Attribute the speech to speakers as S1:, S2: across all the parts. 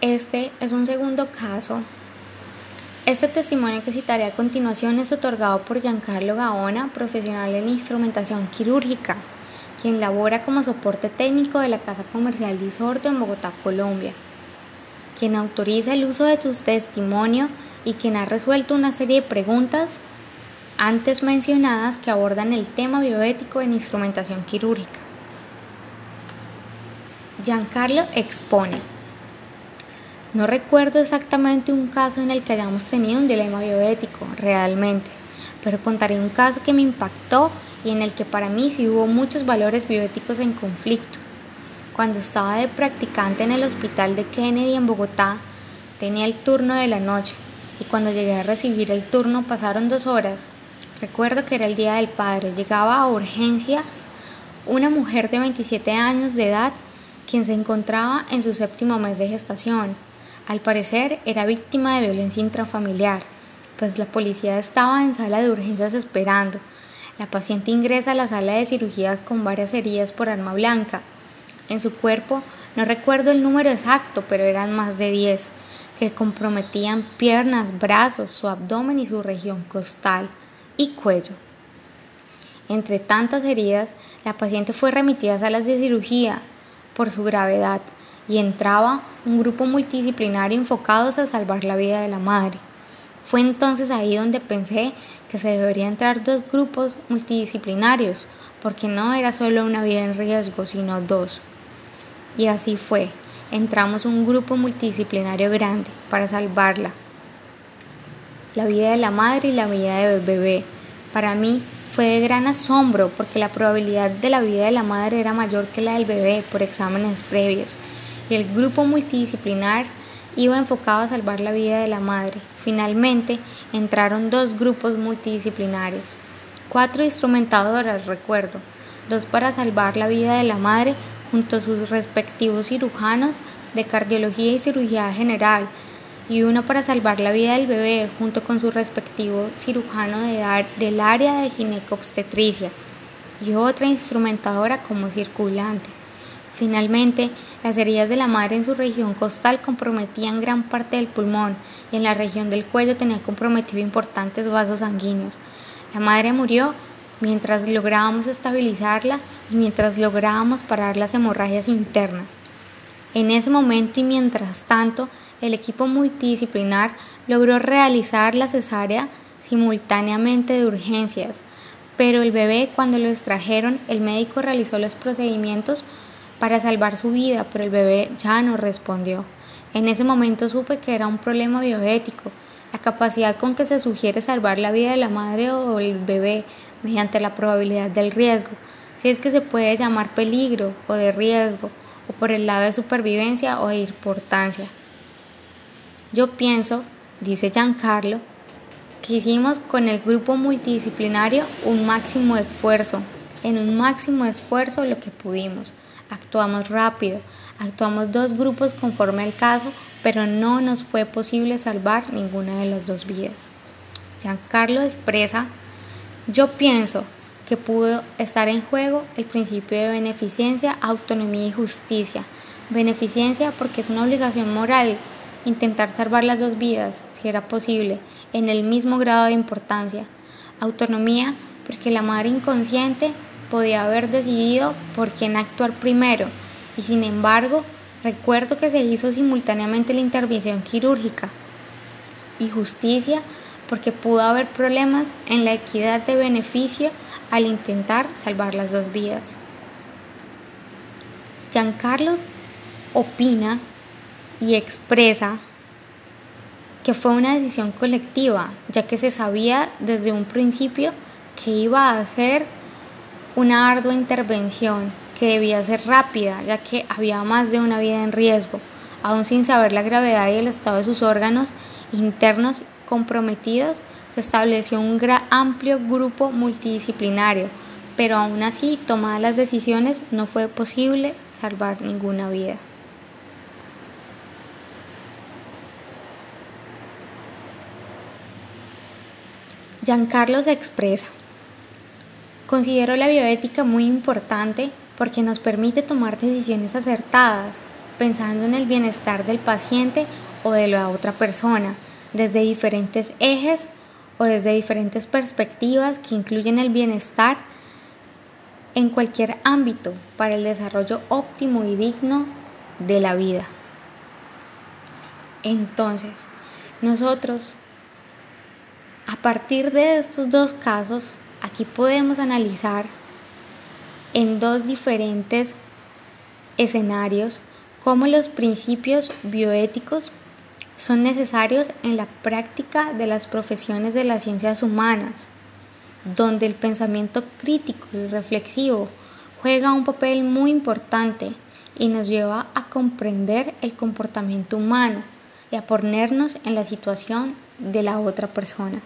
S1: Este es un segundo caso. Este testimonio que citaré a continuación es otorgado por Giancarlo Gaona, profesional en instrumentación quirúrgica, quien labora como soporte técnico de la Casa Comercial Disorto en Bogotá, Colombia, quien autoriza el uso de tu testimonio y quien ha resuelto una serie de preguntas antes mencionadas que abordan el tema bioético en instrumentación quirúrgica. Giancarlo expone. No recuerdo exactamente un caso en el que hayamos tenido un dilema bioético, realmente, pero contaré un caso que me impactó y en el que para mí sí hubo muchos valores bioéticos en conflicto. Cuando estaba de practicante en el hospital de Kennedy en Bogotá, tenía el turno de la noche y cuando llegué a recibir el turno pasaron dos horas Recuerdo que era el Día del Padre. Llegaba a urgencias una mujer de 27 años de edad quien se encontraba en su séptimo mes de gestación. Al parecer era víctima de violencia intrafamiliar, pues la policía estaba en sala de urgencias esperando. La paciente ingresa a la sala de cirugía con varias heridas por arma blanca. En su cuerpo no recuerdo el número exacto, pero eran más de 10, que comprometían piernas, brazos, su abdomen y su región costal y cuello. Entre tantas heridas, la paciente fue remitida a salas de cirugía por su gravedad y entraba un grupo multidisciplinario enfocados a salvar la vida de la madre. Fue entonces ahí donde pensé que se debería entrar dos grupos multidisciplinarios, porque no era solo una vida en riesgo, sino dos. Y así fue. Entramos un grupo multidisciplinario grande para salvarla la vida de la madre y la vida del bebé. Para mí fue de gran asombro porque la probabilidad de la vida de la madre era mayor que la del bebé por exámenes previos el grupo multidisciplinar iba enfocado a salvar la vida de la madre. Finalmente entraron dos grupos multidisciplinarios, cuatro instrumentadoras, recuerdo, dos para salvar la vida de la madre junto a sus respectivos cirujanos de cardiología y cirugía general, y uno para salvar la vida del bebé junto con su respectivo cirujano del área de ginecobstetricia y otra instrumentadora como circulante. Finalmente, las heridas de la madre en su región costal comprometían gran parte del pulmón y en la región del cuello tenía comprometido importantes vasos sanguíneos. La madre murió mientras lográbamos estabilizarla y mientras lográbamos parar las hemorragias internas. En ese momento y mientras tanto, el equipo multidisciplinar logró realizar la cesárea simultáneamente de urgencias, pero el bebé cuando lo extrajeron el médico realizó los procedimientos para salvar su vida, pero el bebé ya no respondió. En ese momento supe que era un problema bioético, la capacidad con que se sugiere salvar la vida de la madre o el bebé mediante la probabilidad del riesgo, si es que se puede llamar peligro o de riesgo, o por el lado de supervivencia o de importancia. Yo pienso, dice Giancarlo, que hicimos con el grupo multidisciplinario un máximo esfuerzo, en un máximo esfuerzo lo que pudimos. Actuamos rápido, actuamos dos grupos conforme al caso, pero no nos fue posible salvar ninguna de las dos vidas. Giancarlo expresa, yo pienso que pudo estar en juego el principio de beneficencia, autonomía y justicia. Beneficencia porque es una obligación moral intentar salvar las dos vidas, si era posible, en el mismo grado de importancia. Autonomía, porque la madre inconsciente podía haber decidido por quién actuar primero, y sin embargo, recuerdo que se hizo simultáneamente la intervención quirúrgica. Y justicia, porque pudo haber problemas en la equidad de beneficio al intentar salvar las dos vidas. Giancarlo opina y expresa que fue una decisión colectiva, ya que se sabía desde un principio que iba a ser una ardua intervención que debía ser rápida, ya que había más de una vida en riesgo, aún sin saber la gravedad y el estado de sus órganos internos comprometidos, se estableció un gran, amplio grupo multidisciplinario, pero aún así, tomadas las decisiones, no fue posible salvar ninguna vida. Giancarlo se expresa. Considero la bioética muy importante porque nos permite tomar decisiones acertadas. pensando en el bienestar del paciente o de la otra persona, desde diferentes ejes o desde diferentes perspectivas que incluyen el bienestar en cualquier ámbito para el desarrollo óptimo y digno de la vida. Entonces, nosotros, a partir de estos dos casos, aquí podemos analizar en dos diferentes escenarios cómo los principios bioéticos son necesarios en la práctica de las profesiones de las ciencias humanas, donde el pensamiento crítico y reflexivo juega un papel muy importante y nos lleva a comprender el comportamiento humano y a ponernos en la situación de la otra persona.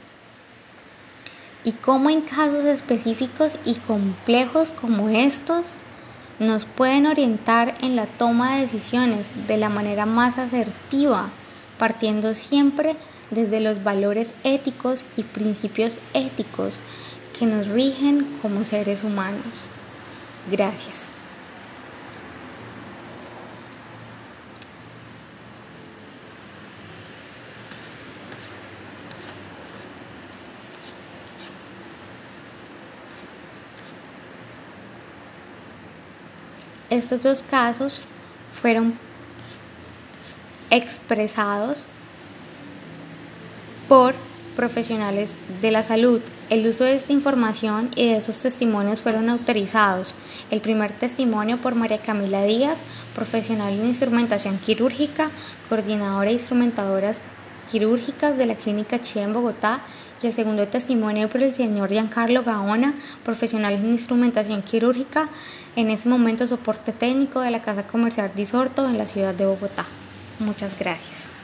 S1: Y cómo en casos específicos y complejos como estos nos pueden orientar en la toma de decisiones de la manera más asertiva partiendo siempre desde los valores éticos y principios éticos que nos rigen como seres humanos. Gracias. Estos dos casos fueron expresados por profesionales de la salud. El uso de esta información y de esos testimonios fueron autorizados. El primer testimonio por María Camila Díaz, profesional en instrumentación quirúrgica, coordinadora de instrumentadoras quirúrgicas de la Clínica Chía en Bogotá, y el segundo testimonio por el señor Giancarlo Gaona, profesional en instrumentación quirúrgica, en ese momento soporte técnico de la Casa Comercial Disorto en la ciudad de Bogotá. Muchas gracias.